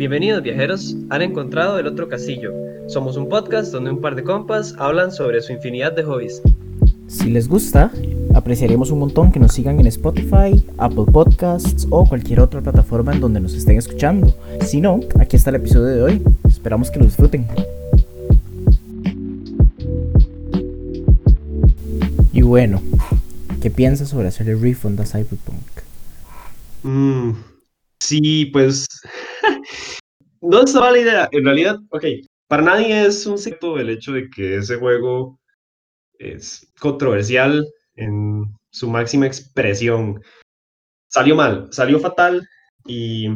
Bienvenidos viajeros, han encontrado el otro casillo. Somos un podcast donde un par de compas hablan sobre su infinidad de hobbies. Si les gusta, apreciaremos un montón que nos sigan en Spotify, Apple Podcasts o cualquier otra plataforma en donde nos estén escuchando. Si no, aquí está el episodio de hoy. Esperamos que lo disfruten. Y bueno, ¿qué piensas sobre hacerle refund a Cyberpunk? Mm, sí, pues no es mala idea. En realidad, ok, para nadie es un secreto el hecho de que ese juego es controversial en su máxima expresión. Salió mal, salió fatal y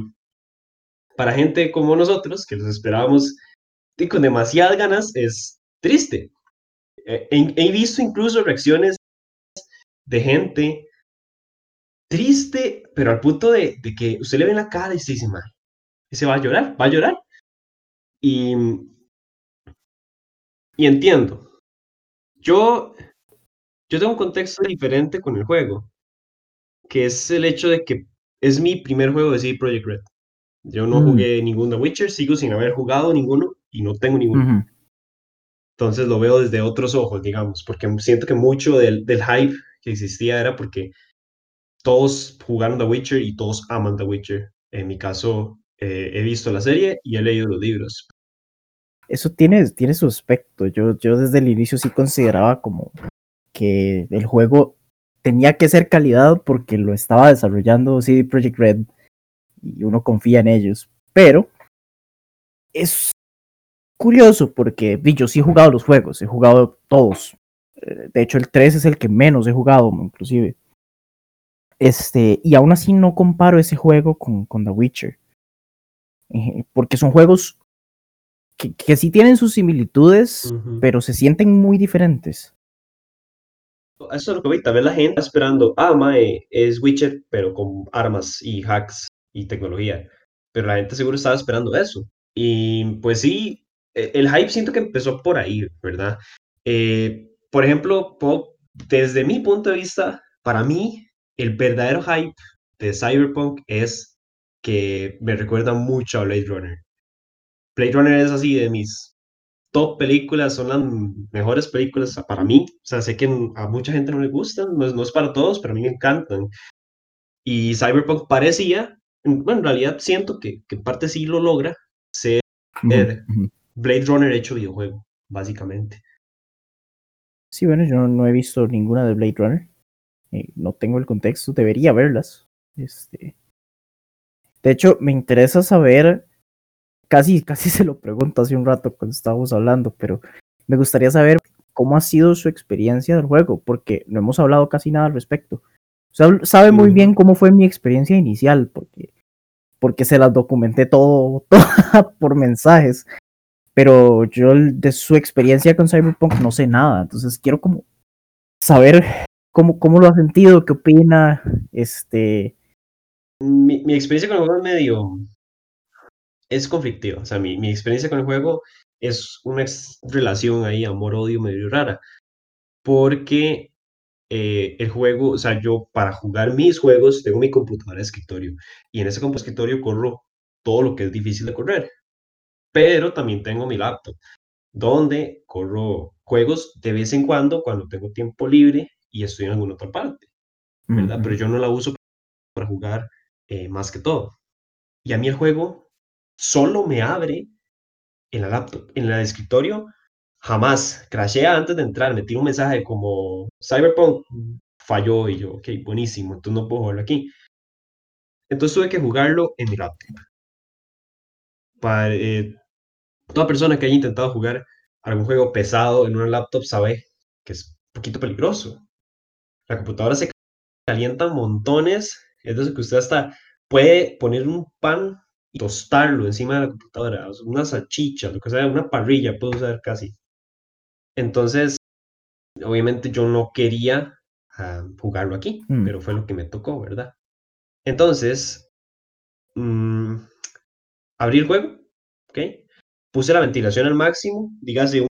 para gente como nosotros, que los esperábamos con demasiadas ganas, es triste. He, he visto incluso reacciones de gente triste, pero al punto de, que usted le ve en la cara y se dice, mal, se va a llorar, va a llorar. Y, y entiendo. Yo, yo tengo un contexto diferente con el juego, que es el hecho de que es mi primer juego de CD Projekt Red. Yo no jugué ningún The Witcher, sigo sin haber jugado ninguno y no tengo ninguno. Entonces lo veo desde otros ojos, digamos, porque siento que mucho del, del hype que existía era porque todos jugaron The Witcher y todos aman The Witcher. En mi caso, eh, he visto la serie y he leído los libros. Eso tiene, tiene su aspecto. Yo, yo desde el inicio sí consideraba como que el juego tenía que ser calidad porque lo estaba desarrollando CD Projekt Red y uno confía en ellos. Pero es curioso porque yo sí he jugado los juegos, he jugado todos. Eh, de hecho, el 3 es el que menos he jugado, inclusive. Este, y aún así no comparo ese juego con, con The Witcher. Eh, porque son juegos que, que sí tienen sus similitudes, pero se sienten muy diferentes. Eso es lo que vi, tal vez la gente está esperando, ah, mae, es Witcher, pero con armas y hacks y tecnología. Pero la gente seguro estaba esperando eso. Y pues sí, e, el hype siento que empezó por ahí, ¿verdad? Eh, por ejemplo, desde mi punto de vista, para mí, el verdadero hype de Cyberpunk es que me recuerda mucho a Blade Runner. Blade Runner es así de mis top películas, son las mejores películas para mí. O sea, sé que a mucha gente no le gustan, no es, no es para todos, pero a mí me encantan. Y Cyberpunk parecía, bueno, en realidad siento que, que en parte sí lo logra, ser Blade Runner hecho videojuego, básicamente. Sí, bueno, yo no he visto ninguna de Blade Runner. Eh, no tengo el contexto, debería verlas. Este... De hecho, me interesa saber, casi, casi se lo pregunto hace un rato cuando estábamos hablando, pero me gustaría saber cómo ha sido su experiencia del juego, porque no hemos hablado casi nada al respecto. O sea, sabe muy bien cómo fue mi experiencia inicial, porque, porque se las documenté todo, todo por mensajes. Pero yo de su experiencia con Cyberpunk no sé nada, entonces quiero como saber cómo, cómo lo ha sentido, qué opina, este... Mi, mi experiencia con el juego es medio... es conflictiva, o sea, mi, mi experiencia con el juego es una relación ahí, amor-odio medio rara, porque eh, el juego, o sea, yo para jugar mis juegos tengo mi computadora de escritorio. Y en ese computador de escritorio corro todo lo que es difícil de correr, pero también tengo mi laptop donde corro juegos de vez en cuando cuando tengo tiempo libre y estoy en alguna otra parte, ¿verdad? Pero yo no la uso para jugar eh, más que todo. Y a mí el juego solo me abre en la laptop, en el escritorio, jamás. Crashea antes de entrar, me tira un mensaje como Cyberpunk falló y yo, ok, buenísimo, entonces no puedo jugarlo aquí. Entonces tuve que jugarlo en mi laptop. Para, eh, toda persona que haya intentado jugar algún juego pesado en una laptop sabe que es un poquito peligroso la computadora se calienta montones, entonces que usted hasta puede poner un pan y tostarlo encima de la computadora, una salchicha, lo que sea, una parrilla puede usar casi. Entonces, obviamente yo no quería ah, jugarlo aquí, mm. pero fue lo que me tocó, ¿verdad? Entonces, mmm, abrí el juego, ¿ok? Puse la ventilación al máximo, dígase un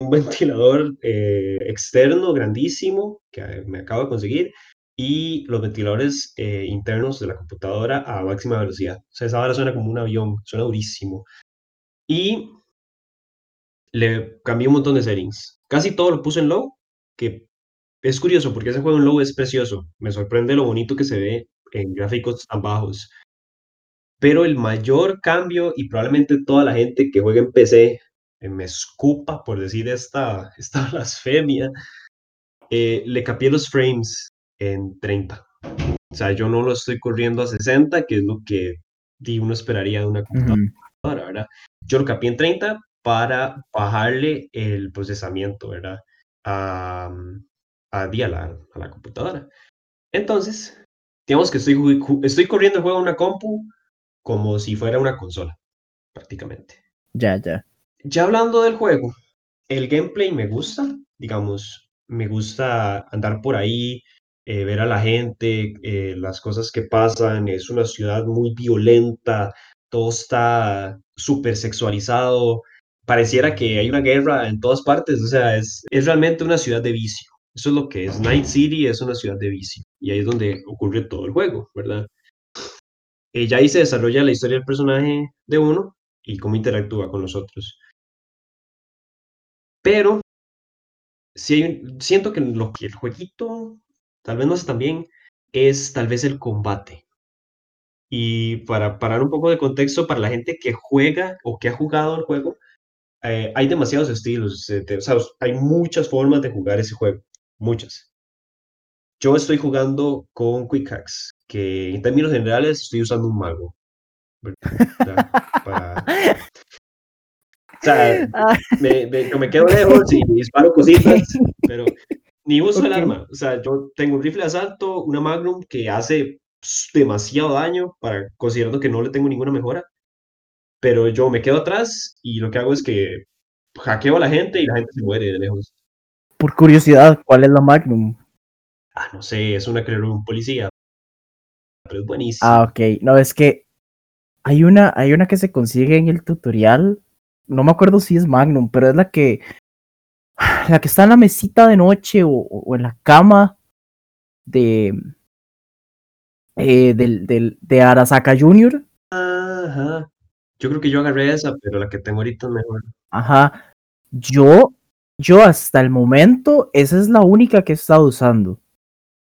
un ventilador eh, externo grandísimo que me acabo de conseguir y los ventiladores eh, internos de la computadora a máxima velocidad. O sea, esa hora suena como un avión, suena durísimo. Y le cambié un montón de settings. Casi todo lo puse en low, que es curioso porque ese juego en low es precioso. Me sorprende lo bonito que se ve en gráficos tan bajos. Pero el mayor cambio, y probablemente toda la gente que juega en PC eh, me escupa por decir esta, esta blasfemia, eh, le cambié los frames en 30. O sea, yo no lo estoy corriendo a 60, que es lo que uno esperaría de una computadora, ¿verdad? Yo lo capié en 30 para bajarle el procesamiento, ¿verdad? A, a, a, la, a la computadora. Entonces, digamos que estoy, estoy corriendo el juego en una compu como si fuera una consola, prácticamente. Ya, ya. Ya hablando del juego, el gameplay me gusta, digamos, me gusta andar por ahí, eh, ver a la gente, eh, las cosas que pasan, es una ciudad muy violenta, todo está súper sexualizado, pareciera que hay una guerra en todas partes, o sea, es, es realmente una ciudad de vicio. Eso es lo que es. Night City es una ciudad de vicio y ahí es donde ocurre todo el juego, ¿verdad? Y ya ahí se desarrolla la historia del personaje de uno y cómo interactúa con los otros. Pero sí, siento que lo que el jueguito tal vez no hace tan bien es tal vez el combate. Y para parar un poco de contexto, para la gente que juega o que ha jugado el juego, eh, hay demasiados estilos, eh, o sea, hay muchas formas de jugar ese juego, muchas. Yo estoy jugando con Quick Hacks, que en términos generales estoy usando un mago. Para... O sea, me, me, me, quedo lejos y disparo cositas, pero ni uso okay. el arma. O sea, yo tengo un rifle de asalto, una Magnum que hace demasiado daño para considerando que no le tengo ninguna mejora. Pero yo me quedo atrás y lo que hago es que hackeo a la gente y la gente se muere de lejos. Por curiosidad, ¿cuál es la Magnum? Ah, no sé, es una creo un policía. Pero es buenísima. Ah, ok. No, es que hay una, hay una que se consigue en el tutorial. No me acuerdo si es Magnum, pero es la que la que está en la mesita de noche o, o en la cama de eh, del, del, de Arasaka Jr. Ajá. Yo creo que yo agarré esa, pero la que tengo ahorita es mejor. Ajá. Yo, yo hasta el momento, esa es la única que he estado usando.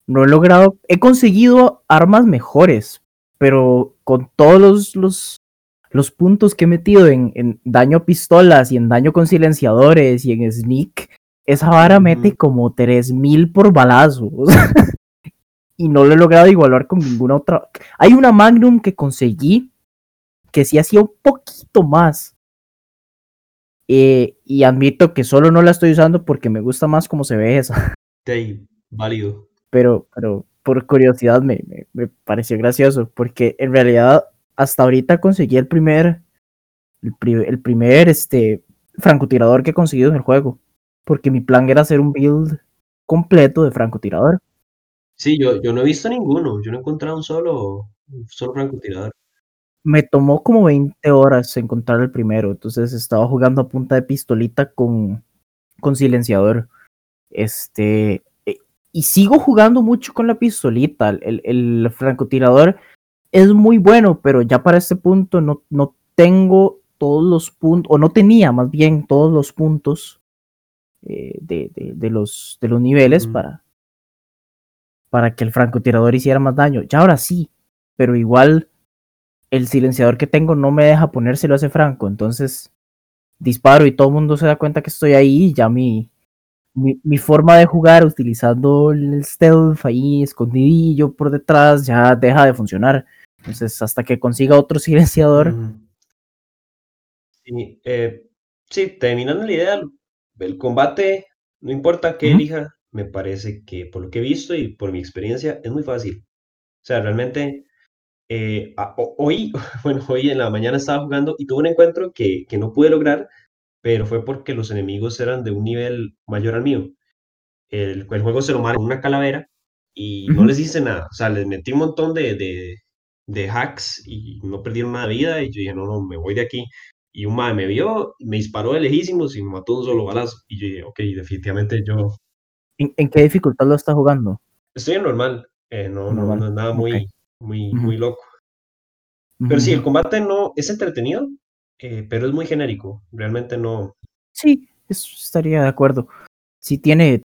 No he logrado, he conseguido armas mejores, pero con todos los, los, los puntos que he metido en, en, daño a pistolas y en daño con silenciadores y en sneak, esa vara mete como 3000 por balazo. Y no lo he logrado igualar con ninguna otra. Hay una Magnum que conseguí que sí hacía un poquito más. Eh, y admito que solo no la estoy usando porque me gusta más cómo se ve esa. Sí, válido. Pero, pero por curiosidad me, me, me, pareció gracioso porque en realidad hasta ahorita conseguí el primer, el, el primer este, francotirador que he conseguido en el juego. Porque mi plan era hacer un build completo de francotirador. Sí, yo, yo no he visto ninguno, yo no he encontrado un solo, un solo francotirador. Me tomó como 20 horas encontrar el primero, entonces estaba jugando a punta de pistolita con, con silenciador. Este, y sigo jugando mucho con la pistolita. El, el, francotirador es muy bueno, pero ya para este punto no, no tengo todos los puntos, o no tenía más bien todos los puntos eh, de, de, de, los, de los niveles mm. para, para que el francotirador hiciera más daño. Ya ahora sí, pero igual el silenciador que tengo no me deja ponérselo a ese franco, entonces disparo y todo el mundo se da cuenta que estoy ahí y ya mi, mi, mi, forma de jugar utilizando el stealth ahí escondidillo por detrás ya deja de funcionar. Entonces, hasta que consiga otro silenciador. Sí, eh, sí, terminando la idea, el combate, no importa qué uh -huh. elija, me parece que por lo que he visto y por mi experiencia es muy fácil. O sea, realmente, eh, hoy, bueno, hoy en la mañana estaba jugando y tuve un encuentro que, que no pude lograr, pero fue porque los enemigos eran de un nivel mayor al mío. El, el juego se lo manda una calavera y no les hice nada. O sea, les metí un montón de, de, de, hacks y no perdieron nada de vida. Y yo dije, no, no, me voy de aquí. Y un madre me vio, me disparó de lejísimos y me mató un solo balazo. Y yo dije, ok, definitivamente yo. ¿En, en qué dificultad lo está jugando? Estoy en normal. Eh, no, no, no es nada muy, ok. muy, Ujú. muy loco. Pero sí, el combate no es entretenido, eh, pero es muy genérico. Realmente no. Sí, eso estaría de acuerdo. Sí tiene,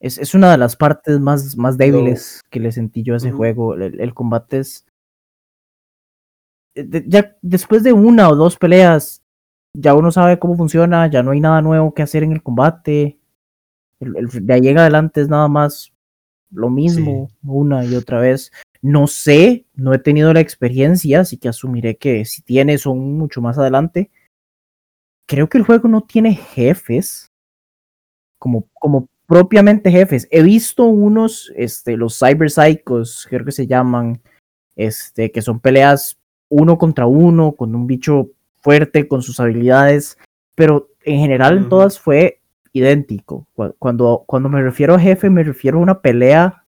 es, es una de las partes más, más débiles que le sentí yo a ese ujú, juego. El, el combate es, ya después de una o dos peleas, ya uno sabe cómo funciona, ya no hay nada nuevo que hacer en el combate. El- el- de ahí en adelante es nada más lo sí. mismo una y otra vez. No sé, no he tenido la experiencia, así que asumiré que si tiene son mucho más adelante. Creo que el juego no tiene jefes como, como propiamente jefes. He visto unos, este, los Cyber Psychos, creo que se llaman, este, que son peleas uno contra uno, con un bicho fuerte, con sus habilidades, pero en general en todas fue idéntico. Cu- Cuando, cuando me refiero a jefe, me refiero a una pelea,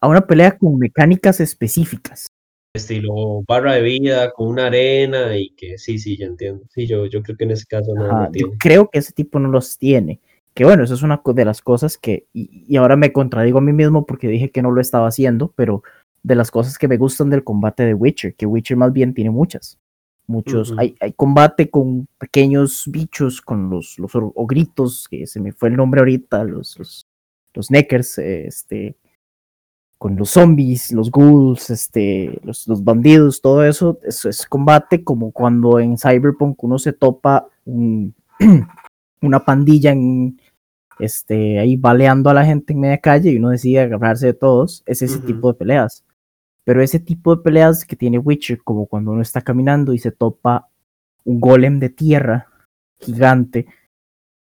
a una pelea con mecánicas específicas. Estilo barra de vida con una arena y que sí, sí, ya entiendo. Sí, yo, yo creo que en ese caso no, yo creo que ese tipo no los tiene. Que bueno, eso es una de las cosas que, y, y ahora me contradigo a mí mismo porque dije que no lo estaba haciendo, pero de las cosas que me gustan del combate de Witcher, que Witcher más bien tiene muchas. Muchos, hay, hay combate con pequeños bichos, con los, los ogritos, que se me fue el nombre ahorita, los, los, los neckers, este, con los zombies, los ghouls, este, los, los bandidos, todo eso, eso es combate como cuando en Cyberpunk uno se topa un, una pandilla en, este, ahí baleando a la gente en media calle y uno decide agarrarse de todos, es ese tipo de peleas. Pero ese tipo de peleas que tiene Witcher, como cuando uno está caminando y se topa un golem de tierra gigante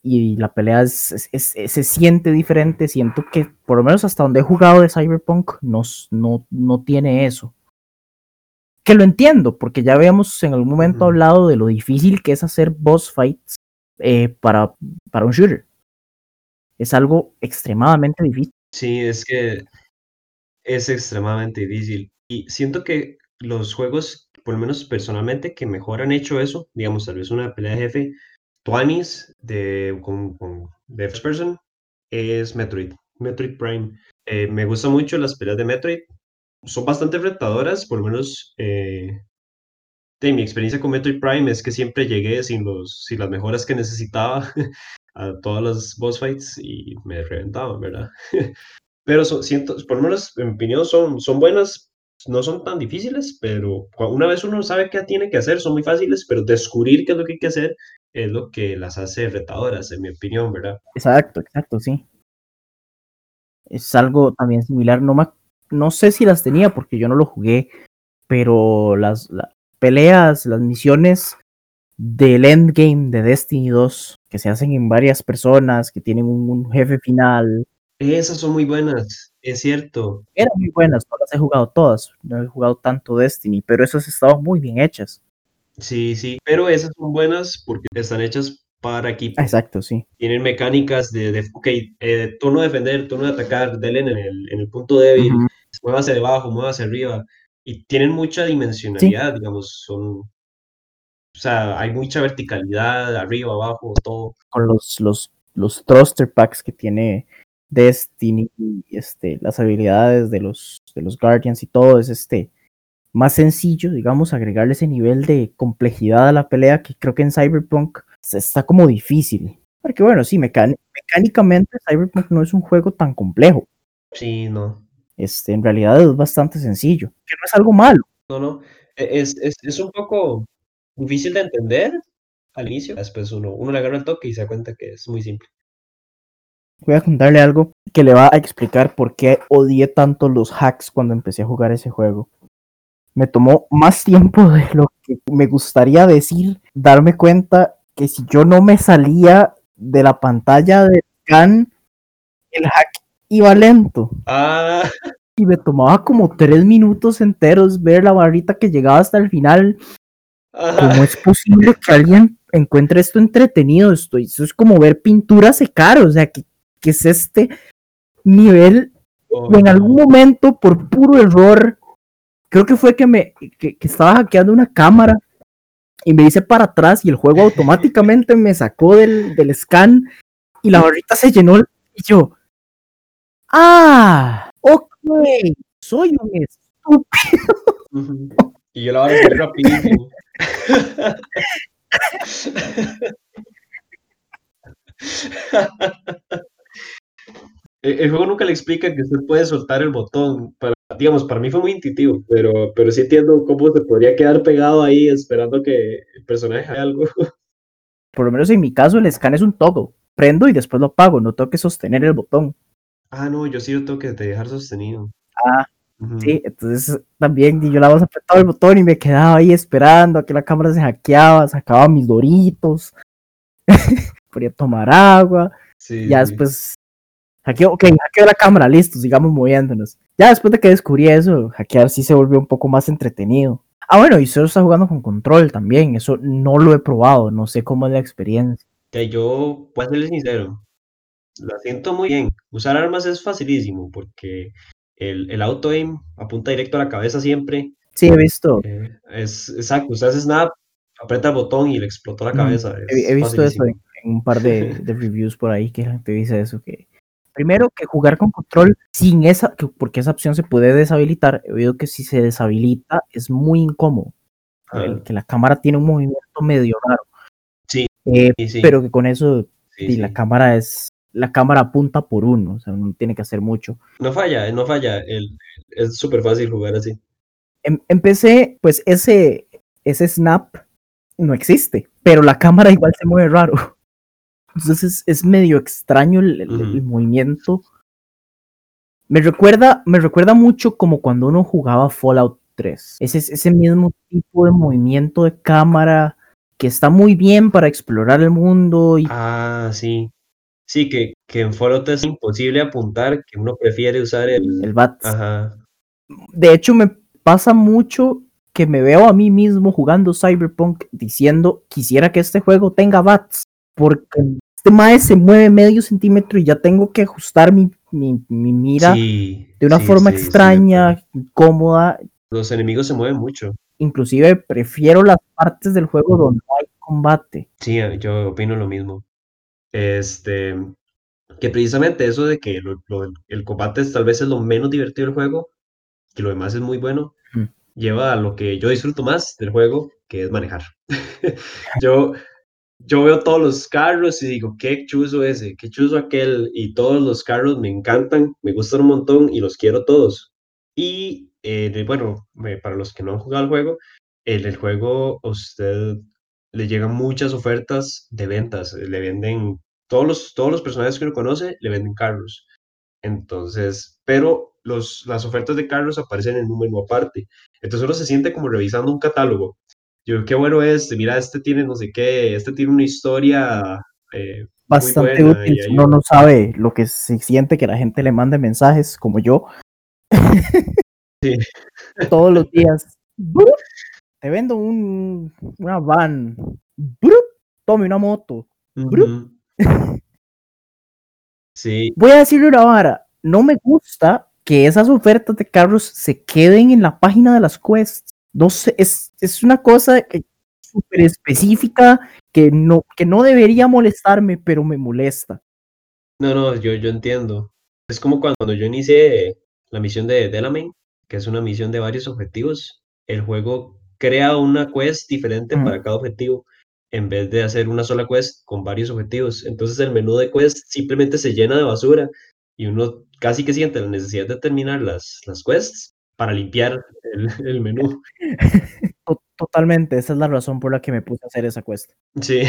y la pelea es, es- es- se siente diferente, siento que por lo menos hasta donde he jugado de Cyberpunk no, no, no tiene eso. Que lo entiendo, porque ya habíamos en algún momento hablado de lo difícil que es hacer boss fights eh, para, para un shooter. Es algo extremadamente difícil. Sí, es que es extremadamente difícil. Y siento que los juegos, por lo menos personalmente, que mejor han hecho eso, digamos, tal vez una pelea de jefe, Tuanis de, con, con- de First Person, es Metroid, Metroid Prime. Eh, me gustan mucho las peleas de Metroid, son bastante retadoras, por lo menos eh, de mi experiencia con Metroid Prime es que siempre llegué sin, los, sin las mejoras que necesitaba a todas las boss fights y me reventaban, ¿verdad? Pero so- siento, por lo menos en mi opinión son, son buenas, no son tan difíciles, pero una vez uno sabe qué tiene que hacer, son muy fáciles, pero descubrir qué es lo que hay que hacer es lo que las hace retadoras, en mi opinión, ¿verdad? Exacto, exacto, sí. Es algo también similar. No, ac- no sé si las tenía porque yo no lo jugué, pero las, peleas, las misiones del endgame de Destiny 2 que se hacen en varias personas, que tienen un jefe final, Esas son muy buenas, es cierto. eran muy buenas. No las he jugado todas, no he jugado tanto Destiny, pero esas estaban muy bien hechas. Sí, sí, pero esas son buenas porque están hechas para equipo. Exacto, sí. Tienen mecánicas de, de ok, eh, turno de defender, turno de atacar, denle en el, en el punto débil, Ujú. mueva hacia debajo, mueva hacia arriba. Y tienen mucha dimensionalidad, digamos, son, o sea, hay mucha verticalidad, arriba, abajo, todo. Con los, los, los thruster packs que tiene Destiny, este, las habilidades de los, de los Guardians y todo, es este más sencillo, digamos, agregarle ese nivel de complejidad a la pelea que creo que en Cyberpunk está como difícil. Porque bueno, sí, mecán- mecánicamente Cyberpunk no es un juego tan complejo. Sí, no, Este, en realidad es bastante sencillo, que no es algo malo. no, no. E- Es, es, es un poco difícil de entender al inicio, después uno, uno le agarra el toque y se da cuenta que es muy simple. Voy a contarle algo que le va a explicar por qué odié tanto los hacks cuando empecé a jugar ese juego. Me tomó más tiempo de lo que me gustaría decir, darme cuenta que si yo no me salía de la pantalla de scan, el hack iba lento. Ah, Y me tomaba como tres minutos enteros ver la barrita que llegaba hasta el final. ajá. ¿Cómo es posible que alguien encuentre esto entretenido? Esto, eso es como ver pintura secar, o sea, ¿qué, qué es este nivel? Oh, Y en algún momento, por puro error, creo que fue que me que, que estaba hackeando una cámara y me hice para atrás y el juego automáticamente me sacó del, del scan y la barrita se llenó y yo, ah, ok, soy un estúpido. Y yo la voy a hacer rapidísimo. El, el juego nunca le explica que usted puede soltar el botón. Para, digamos, para mí fue muy intuitivo, pero, pero sí entiendo cómo se podría quedar pegado ahí esperando que el personaje haga algo. Por lo menos en mi caso, el scan es un toggle. Prendo y después lo apago, no tengo que sostener el botón. Ah, no, yo sí lo tengo que dejar sostenido. Ah, sí, entonces también yo la más apretaba el botón y me quedaba ahí esperando a que la cámara se hackeaba, sacaba mis doritos, podía tomar agua, Sí, ya después hackeó, ok, hackeó la cámara, listo, sigamos moviéndonos. Ya después de que descubrí eso, hackear sí se volvió un poco más entretenido. Ah, bueno, y solo está jugando con control también, eso no lo he probado, no sé cómo es la experiencia. Que yo, a serle sincero, la siento muy bien. Usar armas es facilísimo porque el, el auto aim apunta directo a la cabeza siempre. Sí, he visto, Eh, es exacto, usted hace snap, aprieta el botón y le explotó la Mm, cabeza. he, visto eso en, en un par de, de reviews por ahí que la gente dice eso, que primero que jugar con control sin esa, que- porque esa opción se puede deshabilitar, he oído que si se deshabilita es muy incómodo, el- Ah, que la cámara tiene un movimiento medio raro. Sí, Eh, sí, pero que con eso sí, la cámara es, la cámara apunta por uno, o sea, no tiene que hacer mucho. No falla, no falla. el- es súper fácil jugar así. Em- empecé, pues ese, ese snap no existe, pero la cámara igual se mueve raro. Entonces es, medio extraño el, el- el Ujú. movimiento. Me recuerda, me recuerda mucho como cuando uno jugaba Fallout 3. Ese, ese mismo tipo de movimiento de cámara que está muy bien para explorar el mundo y Ah, sí. Sí, que, que en Fallout es imposible apuntar, que uno prefiere usar el... el bat. Ajá. De hecho, me pasa mucho que me veo a mí mismo jugando Cyberpunk diciendo quisiera que este juego tenga bats, porque este mae se mueve medio centímetro y ya tengo que ajustar mi, mi, mi mira Sí, de una sí, forma sí, extraña, incómoda. Los enemigos se mueven mucho. Inclusive prefiero las partes del juego donde no hay combate. Sí, eh, yo opino lo mismo. Este, que precisamente eso de que lo- lo- el combate es, tal vez es lo menos divertido del juego, que lo demás es muy bueno, Ujú. lleva a lo que yo disfruto más del juego, que es manejar. Yo, yo veo todos los carros y digo, qué chuzo ese, qué chuzo aquel, y todos los carros me encantan, me gustan un montón y los quiero todos. Y eh, bueno, para los que no han jugado el juego, en el juego a usted le llegan muchas ofertas de ventas, eh, le venden todos los, todos los personajes que uno conoce, le venden carros. Entonces, pero los, las ofertas de carros aparecen en un menú aparte. Entonces uno se siente como revisando un catálogo. Yo, qué bueno este, mira, este tiene no sé qué, este tiene una historia eh, muy Bastante buena. útil uno un- no sabe lo que se siente que la gente le mande mensajes como yo. Sí. Todos los días. Te vendo un, una van. Tome una moto. Sí, Voy a decirle una vara. No me gusta que esas ofertas de carros se queden en la página de las quests. No sé, es, es una cosa que- súper específica que no, que no debería molestarme, pero me molesta. no, no, yo, yo entiendo. Es como cuando yo inicié la misión de Delamain, que es una misión de varios objetivos. El juego crea una quest diferente para cada objetivo, en vez de hacer una sola quest con varios objetivos. Entonces el menú de quest simplemente se llena de basura y uno casi que siente la necesidad de terminar las, las quests para limpiar el, el menú. To- Totalmente, esa es la razón por la que me puse a hacer esa quest. Sí,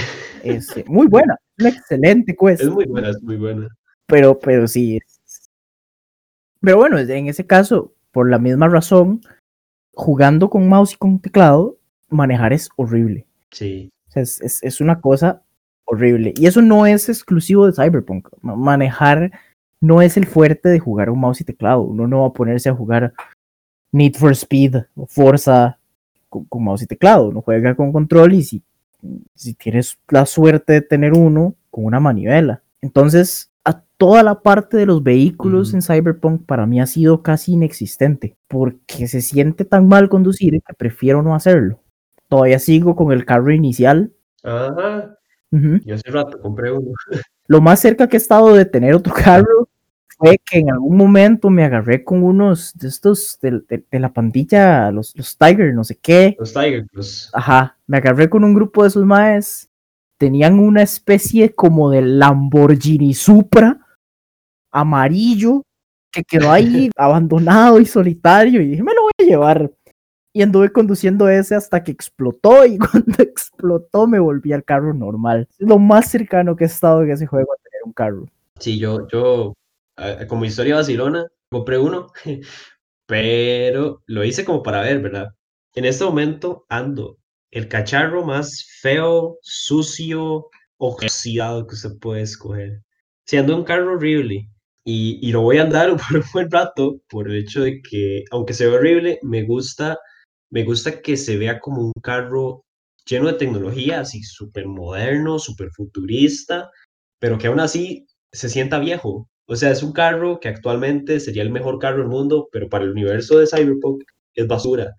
Este, muy buena, una excelente quest. es muy buena, es muy buena. pero, pero sí. es- Pero bueno, en ese caso, por la misma razón, jugando con mouse y con teclado, manejar es horrible. Sí, O sea, es, es- es una cosa horrible. Y eso no es exclusivo de Cyberpunk. Ma- Manejar no es el fuerte de jugar un mouse y teclado. Uno no va a ponerse a jugar Need for Speed o Forza con, con mouse y teclado. Uno juega con control y si, si tienes la suerte de tener uno, con una manivela. Entonces, a toda la parte de los vehículos en Cyberpunk para mí ha sido casi inexistente. Porque se siente tan mal conducir que prefiero no hacerlo. Todavía sigo con el carro inicial. ajá. Ujú. Yo hace rato compré uno. Lo más cerca que he estado de tener otro carro fue que en algún momento me agarré con unos de estos de, de- de la pandilla, los, los Tiger, no sé qué. Los Tiger Cruz. Ajá, me agarré con un grupo de esos maes. Tenían una especie como de Lamborghini Supra amarillo que quedó ahí abandonado y solitario y dije, me lo voy a llevar. Y anduve conduciendo ese hasta que explotó y cuando explotó me volví al carro normal. Es lo más cercano que he estado en ese juego a tener un carro. Sí, yo, yo, como historia vacilona, compré uno, pero lo hice como para ver, ¿verdad? En este momento ando el cacharro más feo, sucio, oxidado que usted puede escoger. Si ando un carro horrible y, y lo voy a andar por un buen rato por el hecho de que, aunque se ve horrible, me gusta, me gusta que se vea como un carro lleno de tecnología, así súper moderno, súper futurista, pero que aún así se sienta viejo. O sea, es un carro que actualmente sería el mejor carro del mundo, pero para el universo de Cyberpunk es basura.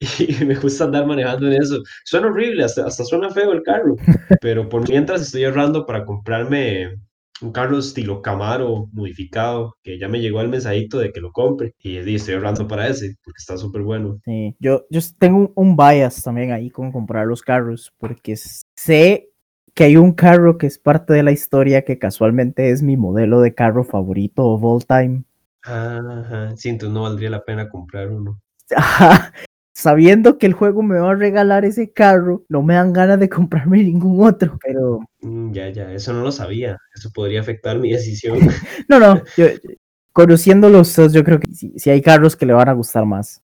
Y me gusta andar manejando en eso. Suena horrible, hasta, hasta suena feo el carro, pero por mientras estoy ahorrando para comprarme un carro estilo Camaro modificado, que ya me llegó el mensajito de que lo compre y, estoy ahorrando para ese, porque está súper bueno. Sí, yo, yo tengo un, un bias también ahí con comprar los carros, porque sé que hay un carro que es parte de la historia que casualmente es mi modelo de carro favorito of all time. Ajá, sí, entonces no valdría la pena comprar uno. Ajá, Sabiendo que el juego me va a regalar ese carro, no me dan ganas de comprarme ningún otro, pero Mm, ya, ya, eso no lo sabía. Eso podría afectar mi decisión. no, no, yo, conociéndolos, yo creo que sí, sí hay carros que le van a gustar más.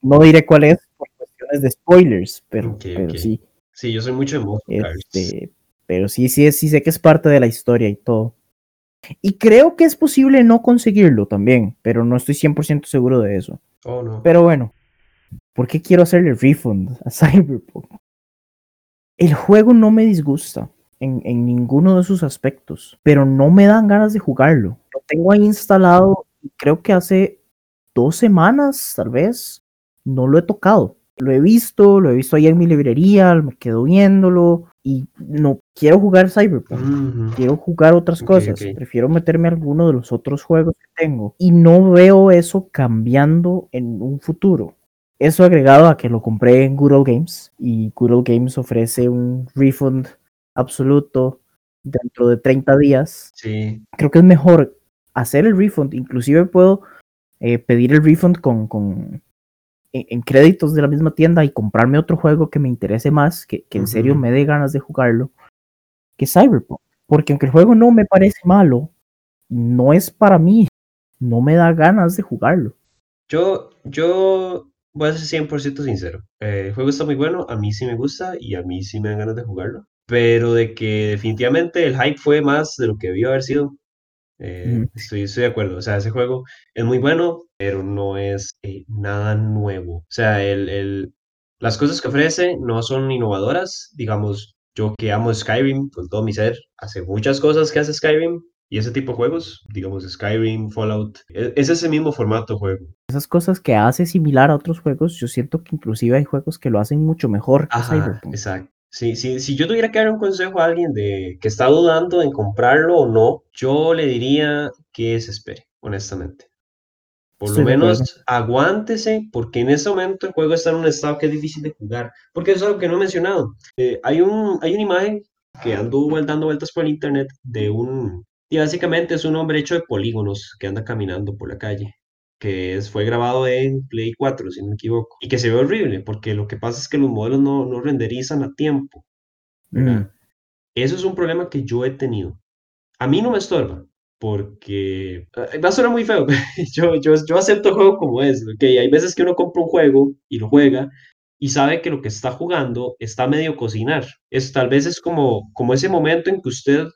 No diré cuál es por cuestiones de spoilers, pero, sí. Sí, yo soy mucho de cars. Este, pero sí, sí, sí sé que es parte de la historia y todo. Y creo que es posible no conseguirlo también, pero no estoy 100% seguro de eso. Oh, no. Pero bueno, ¿por qué quiero hacerle refund a Cyberpunk? El juego no me disgusta en, en ninguno de sus aspectos, pero no me dan ganas de jugarlo. Lo tengo ahí instalado creo que hace dos semanas, tal vez, no lo he tocado. Lo he visto, lo he visto ahí en mi librería, me quedo viéndolo y no quiero jugar Cyberpunk. Quiero jugar otras cosas. Prefiero meterme a alguno de los otros juegos que tengo. Y no veo eso cambiando en un futuro. Eso agregado a que lo compré en Good Old Games. Y Good Old Games ofrece un refund absoluto dentro de 30 días. Sí, Creo que es mejor hacer el refund. Inclusive puedo eh, pedir el refund con, con- en, en créditos de la misma tienda y comprarme otro juego que me interese más, que, que en serio me dé ganas de jugarlo, que Cyberpunk. Porque aunque el juego no me parece malo, no es para mí. No me da ganas de jugarlo. yo, yo voy a ser 100% sincero. Eh, el juego está muy bueno, a mí sí me gusta y a mí sí me dan ganas de jugarlo. Pero de que definitivamente el hype fue más de lo que debió haber sido. Eh, estoy, estoy de acuerdo. O sea, ese juego es muy bueno, pero no es eh, nada nuevo. O sea, el, el- las cosas que ofrece no son innovadoras. Digamos, yo que amo Skyrim con todo mi ser, hace muchas cosas que hace Skyrim y ese tipo de juegos, digamos Skyrim, Fallout, e- es ese mismo formato de juego. Esas cosas que hace similar a otros juegos, yo siento que inclusive hay juegos que lo hacen mucho mejor que Ajá, Cyberpunk. exacto. Sí, sí, si yo tuviera que dar un consejo a alguien de que está dudando en comprarlo o no, yo le diría que se espere, honestamente. Por lo menos aguántese, porque en este momento el juego está en un estado que es difícil de jugar. Porque eso es algo que no he mencionado. Eh, hay un, hay una imagen que anduvo dando vueltas por el internet de un, y básicamente es un hombre hecho de polígonos que anda caminando por la calle, que es, fue grabado en Play 4, si no me equivoco, y que se ve horrible, porque lo que pasa es que los modelos no, no renderizan a tiempo. Mm, Eso es un problema que yo he tenido. A mí no me estorba, porque eh, va a sonar muy feo. Yo, yo, yo acepto el juego como es. ¿ok? Hay veces que uno compra un juego y lo juega y sabe que lo que está jugando está medio cocinar. Es, tal vez es como, como ese momento en que usted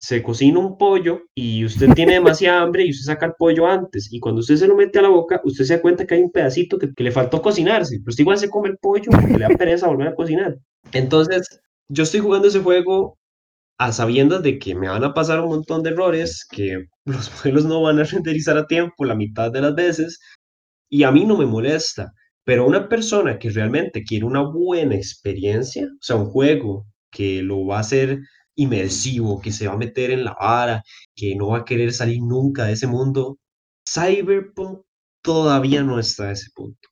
se cocina un pollo y usted tiene demasiada hambre y usted saca el pollo antes. Y cuando usted se lo mete a la boca, usted se da cuenta que hay un pedacito que, que le faltó cocinarse. Pero usted igual se come el pollo porque le da pereza volver a cocinar. Entonces, yo estoy jugando ese juego a sabiendas de que me van a pasar un montón de errores, que los modelos no van a renderizar a tiempo la mitad de las veces, y a mí no me molesta. Pero una persona que realmente quiere una buena experiencia, o sea, un juego que lo va a hacer inmersivo, que se va a meter en la vara, que no va a querer salir nunca de ese mundo. Cyberpunk todavía no está a ese punto.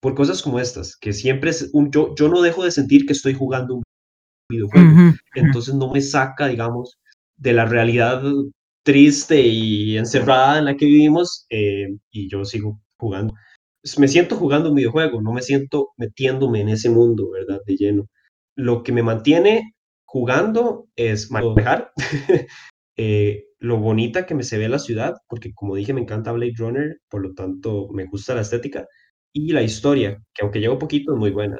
Por cosas como estas, que siempre es un, yo, yo no dejo de sentir que estoy jugando un videojuego. Entonces no me saca, digamos, de la realidad triste y encerrada en la que vivimos eh, y yo sigo jugando. Me siento jugando un videojuego, no me siento metiéndome en ese mundo, ¿verdad? De lleno. Lo que me mantiene jugando es manejar, eh, lo bonita que me se ve la ciudad, porque como dije, me encanta Blade Runner, por lo tanto me gusta la estética, y la historia, que aunque llevo poquito es muy buena.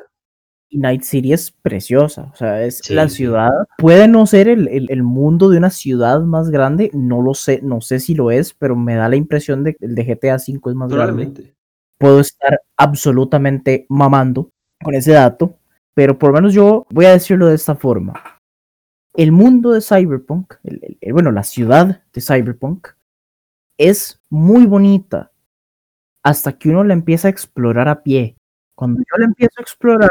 Y Night City es preciosa, o sea, es la ciudad, puede no ser el, el, mundo de una ciudad más grande, no lo sé, no sé si lo es, pero me da la impresión de que el de GTA V es más grande. Puedo estar absolutamente mamando con ese dato, pero por lo menos yo voy a decirlo de esta forma el mundo de Cyberpunk, bueno, la ciudad de Cyberpunk, es muy bonita hasta que uno la empieza a explorar a pie. Cuando yo la empiezo a explorar,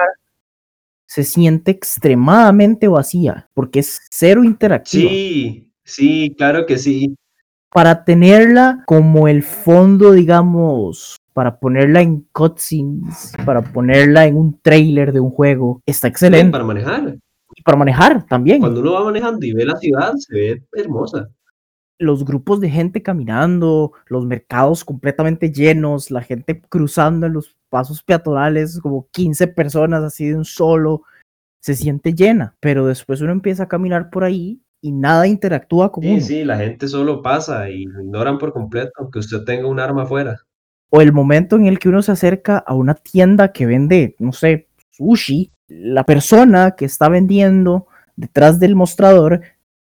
se siente extremadamente vacía, porque es cero interactiva. Sí, sí, claro que sí. Para tenerla como el fondo, digamos, para ponerla en cutscenes, para ponerla en un trailer de un juego, está excelente. para manejar para manejar también. Cuando uno va manejando y ve la ciudad, se ve hermosa. Los grupos de gente caminando, los mercados completamente llenos, la gente cruzando en los pasos peatonales, como 15 personas así de un solo, se siente llena, pero después uno empieza a caminar por ahí y nada interactúa con sí, uno. Sí, la gente solo pasa y lo ignoran por completo, aunque usted tenga un arma afuera. O el momento en el que uno se acerca a una tienda que vende, no sé, sushi, la persona que está vendiendo detrás del mostrador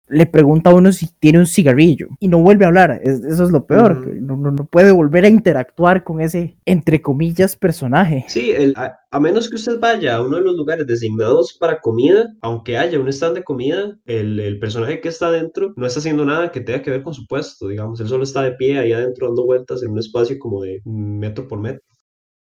le pregunta a uno si tiene un cigarrillo y no vuelve a hablar. eso es lo peor, no, no, puede volver a interactuar con ese, entre comillas, personaje. Sí, a, menos que usted vaya a uno de los lugares designados para comida, aunque haya un stand de comida, el, el personaje que está adentro no está haciendo nada que tenga que ver con su puesto, digamos. Él solo está de pie ahí adentro dando vueltas en un espacio como de metro por metro.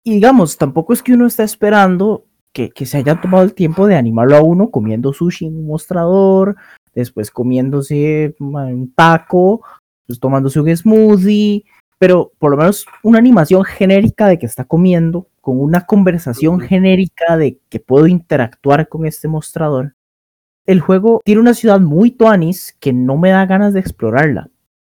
Y digamos, tampoco es que uno está esperando que, se haya tomado el tiempo de animarlo a uno comiendo sushi en un mostrador, después comiéndose un taco, pues tomándose un smoothie, pero por lo menos una animación genérica de que está comiendo, con una conversación genérica de que puedo interactuar con este mostrador. El juego tiene una ciudad muy tuanis que no me da ganas de explorarla.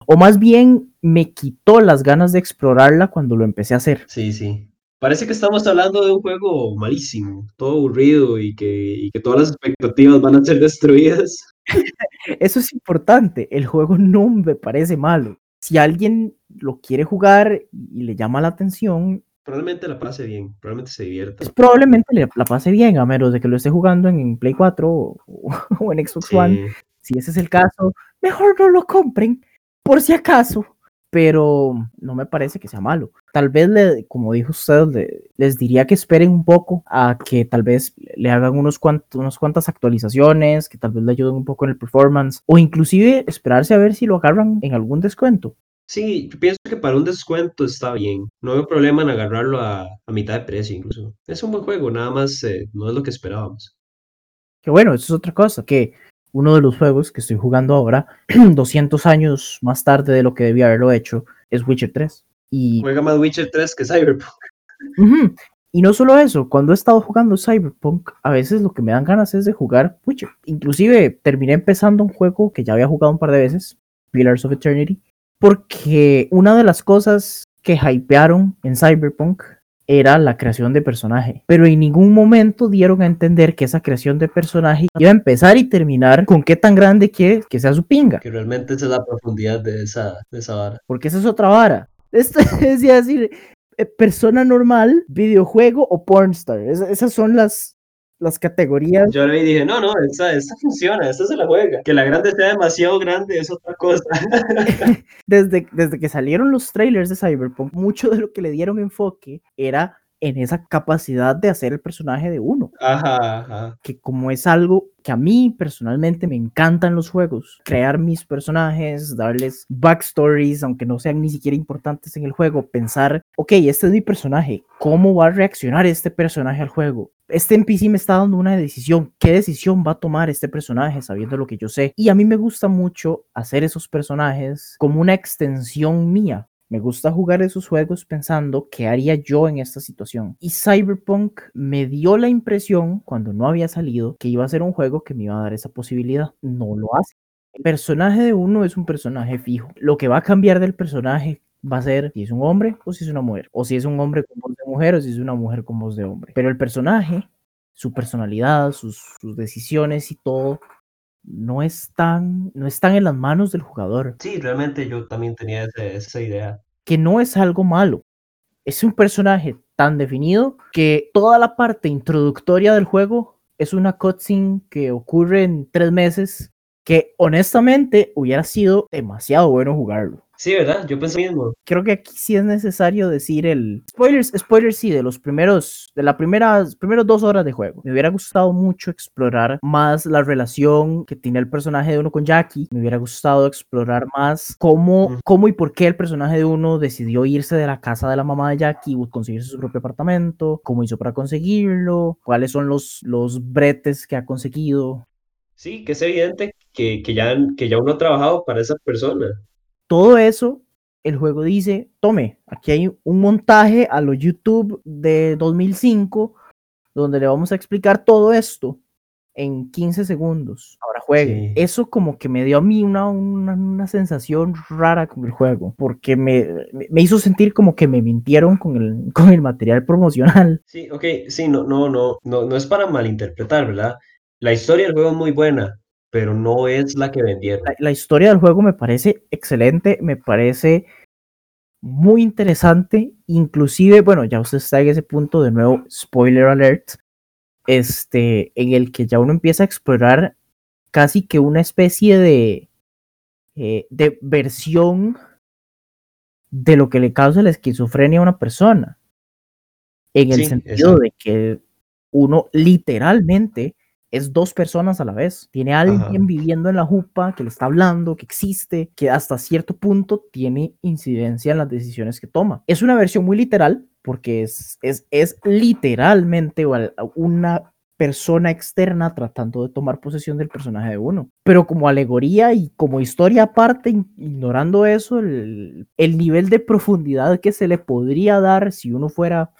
O más bien me quitó las ganas de explorarla cuando lo empecé a hacer. Sí, sí. Parece que estamos hablando de un juego malísimo, todo aburrido y que, que todas las expectativas van a ser destruidas. Eso es importante, el juego no me parece malo. Si alguien lo quiere jugar y le llama la atención, probablemente la pase bien, probablemente se divierta. probablemente la pase bien, a menos de que lo esté jugando en Play 4 o, en Xbox One. Si ese es el caso, mejor no lo compren, por si acaso pero no me parece que sea malo. Tal vez, le, como dijo usted, les diría que esperen un poco a que tal vez le hagan unos cuantos, unas cuantas actualizaciones, que tal vez le ayuden un poco en el performance, o inclusive esperarse a ver si lo agarran en algún descuento. Sí, yo pienso que para un descuento está bien. No hay problema en agarrarlo a, mitad de precio incluso. Es un buen juego, nada más eh, no es lo que esperábamos. Que bueno, eso es otra cosa, que uno de los juegos que estoy jugando ahora, 200 años más tarde de lo que debía haberlo hecho, es Witcher 3. Y... Juega más Witcher 3 que Cyberpunk. Y no solo eso, cuando he estado jugando Cyberpunk, a veces lo que me dan ganas es de jugar Witcher. Inclusive terminé empezando un juego que ya había jugado un par de veces, Pillars of Eternity, porque una de las cosas que hypearon en Cyberpunk era la creación de personaje, pero en ningún momento dieron a entender que esa creación de personaje iba a empezar y terminar con qué tan grande quiere que sea su pinga. Que realmente esa es la profundidad de esa, de esa vara. Porque esa es otra vara. Esto es decir, eh, persona normal, videojuego o pornstar. esas son las, las categorías. Yo le dije, no, no, esta, esta funciona, esta se la juega. Que la grande sea demasiado grande es otra cosa. desde, desde que salieron los trailers de Cyberpunk, mucho de lo que le dieron enfoque era en esa capacidad de hacer el personaje de uno. Ajá, ajá. Que como es algo que a mí personalmente me encantan los juegos, crear mis personajes, darles backstories, aunque no sean ni siquiera importantes en el juego, pensar, ok, este es mi personaje, ¿cómo va a reaccionar este personaje al juego? Este NPC me está dando una decisión, ¿qué decisión va a tomar este personaje sabiendo lo que yo sé? Y a mí me gusta mucho hacer esos personajes como una extensión mía, me gusta jugar esos juegos pensando qué haría yo en esta situación. Y Cyberpunk me dio la impresión, cuando no había salido, que iba a ser un juego que me iba a dar esa posibilidad. No lo hace. El personaje de uno es un personaje fijo. Lo que va a cambiar del personaje va a ser si es un hombre o si es una mujer. O si es un hombre con voz de mujer o si es una mujer con voz de hombre. Pero el personaje, su personalidad, sus, sus decisiones y todo no están, no están en las manos del jugador. Sí, realmente yo también tenía esa idea. Que no es algo malo. Es un personaje tan definido que toda la parte introductoria del juego es una cutscene que ocurre en tres meses que honestamente hubiera sido demasiado bueno jugarlo. Sí, ¿verdad? Yo pensé mismo. Creo que aquí sí es necesario decir el spoilers, spoilers sí, de los primeros, de las primeras, primeros dos horas de juego. Me hubiera gustado mucho explorar más la relación que tiene el personaje de uno con Jackie. Me hubiera gustado explorar más cómo, cómo y por qué el personaje de uno decidió irse de la casa de la mamá de Jackie y conseguirse su propio apartamento, cómo hizo para conseguirlo, cuáles son los, los bretes que ha conseguido. Sí, que es evidente que, que, ya, que ya uno ha trabajado para esa persona todo eso, el juego dice, tome, aquí hay un montaje a los YouTube de 2005 donde le vamos a explicar todo esto en 15 segundos. Ahora juegue. Eso como que me dio a mí una, una, sensación rara con el juego, porque me, me, hizo sentir como que me mintieron con el, con el material promocional. Sí, ok, sí, no, no, no, no, no es para malinterpretar, ¿verdad? La historia del juego es muy buena, pero no es la que vendieron. La, historia del juego me parece excelente, me parece muy interesante, inclusive, bueno, ya usted está en ese punto de nuevo, spoiler alert, este, en el que ya uno empieza a explorar casi que una especie de, eh, de versión de lo que le causa la esquizofrenia a una persona, en el sentido de que uno literalmente es dos personas a la vez. Tiene alguien viviendo en la jupa que le está hablando, que existe, que hasta cierto punto tiene incidencia en las decisiones que toma. Es una versión muy literal porque es, es, es literalmente una persona externa tratando de tomar posesión del personaje de uno. Pero como alegoría y como historia aparte, ignorando eso, el, el nivel de profundidad que se le podría dar si uno fuera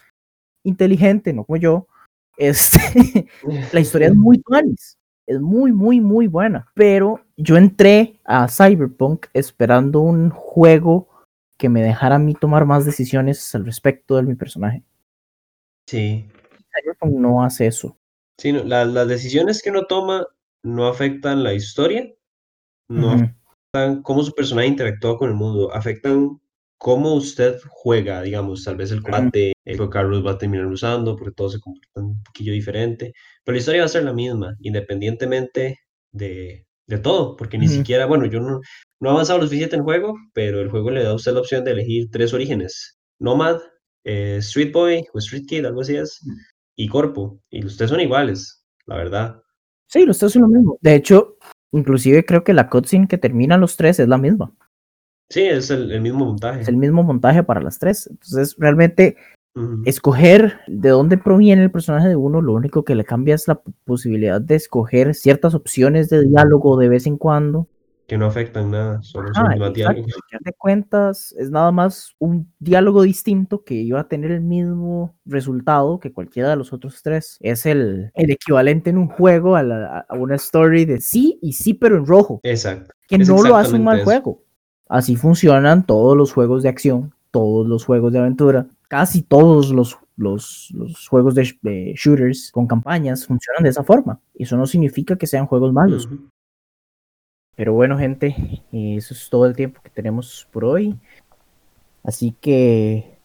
inteligente, no como yo, este, la historia es muy buena, es muy, muy, muy buena. Pero yo entré a Cyberpunk esperando un juego que me dejara a mí tomar más decisiones al respecto de mi personaje. Sí. Cyberpunk no hace eso. Sí, las decisiones que uno toma no afectan la historia, no afectan cómo su personaje interactúa con el mundo, afectan cómo usted juega, digamos, tal vez el combate, el que Carlos va a terminar usando, porque todos se comportan un poquillo diferente, pero la historia va a ser la misma, independientemente de, de todo, porque ni siquiera, bueno, yo no, no he avanzado lo suficiente en el juego, pero el juego le da a usted la opción de elegir tres orígenes, Nomad, eh, Street Boy o Street Kid, algo así es, y Corpo, y tres son iguales, la verdad. Sí, los tres son lo mismo. De hecho, inclusive creo que la cutscene que terminan los tres es la misma. Sí, es el, mismo montaje. Es el mismo montaje para las tres. Entonces, realmente, escoger de dónde proviene el personaje de uno, lo único que le cambia es la posibilidad de escoger ciertas opciones de diálogo de vez en cuando. Que no afectan nada, solo son más diálogos. de cuentas, es nada más un diálogo distinto que iba a tener el mismo resultado que cualquiera de los otros tres. Es el, el equivalente en un juego a, una story de sí y sí, pero en rojo. Exacto. Que no lo hace un mal juego Así funcionan todos los juegos de acción, todos los juegos de aventura, casi todos los, los, juegos de, shooters con campañas funcionan de esa forma. Eso no significa que sean juegos malos. Pero bueno, gente, eso es todo el tiempo que tenemos por hoy. Así que,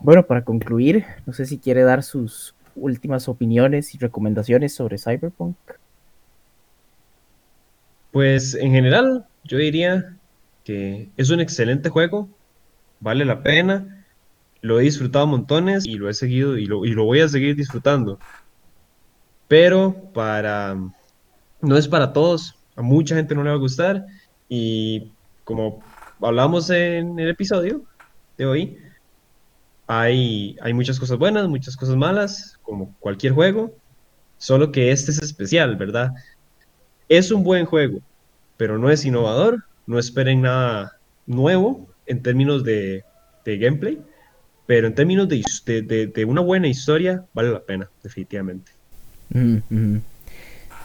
bueno, para concluir, no sé si quiere dar sus últimas opiniones y recomendaciones sobre Cyberpunk. Pues en general, yo diría que es un excelente juego, vale la pena. lo he disfrutado montones y lo he seguido y lo, y lo voy a seguir disfrutando. Pero para no es para todos, a mucha gente no le va a gustar y como hablamos en el episodio de hoy, hay, hay muchas cosas buenas, muchas cosas malas, como cualquier juego, solo que este es especial, ¿verdad? Es un buen juego, pero no es innovador, no esperen nada nuevo en términos de, gameplay, pero en términos de, una buena historia, vale la pena, definitivamente.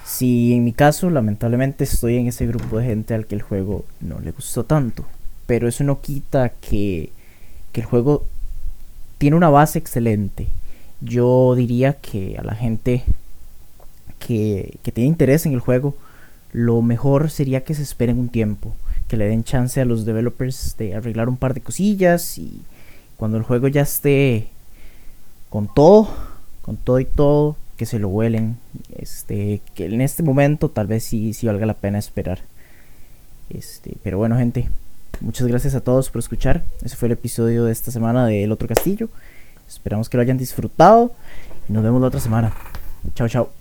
Sí, en mi caso, lamentablemente estoy en ese grupo de gente al que el juego no le gustó tanto, pero eso no quita que, que el juego tiene una base excelente. Yo diría que a la gente que, que tiene interés en el juego, lo mejor sería que se esperen un tiempo, que le den chance a los developers de arreglar un par de cosillas y cuando el juego ya esté con todo, con todo y todo, que se lo huelen, este, que en este momento tal vez sí, sí valga la pena esperar. Este, pero bueno, gente, muchas gracias a todos por escuchar. Ese fue el episodio de esta semana de El Otro Castillo. Esperamos que lo hayan disfrutado y nos vemos la otra semana. Chao, chao.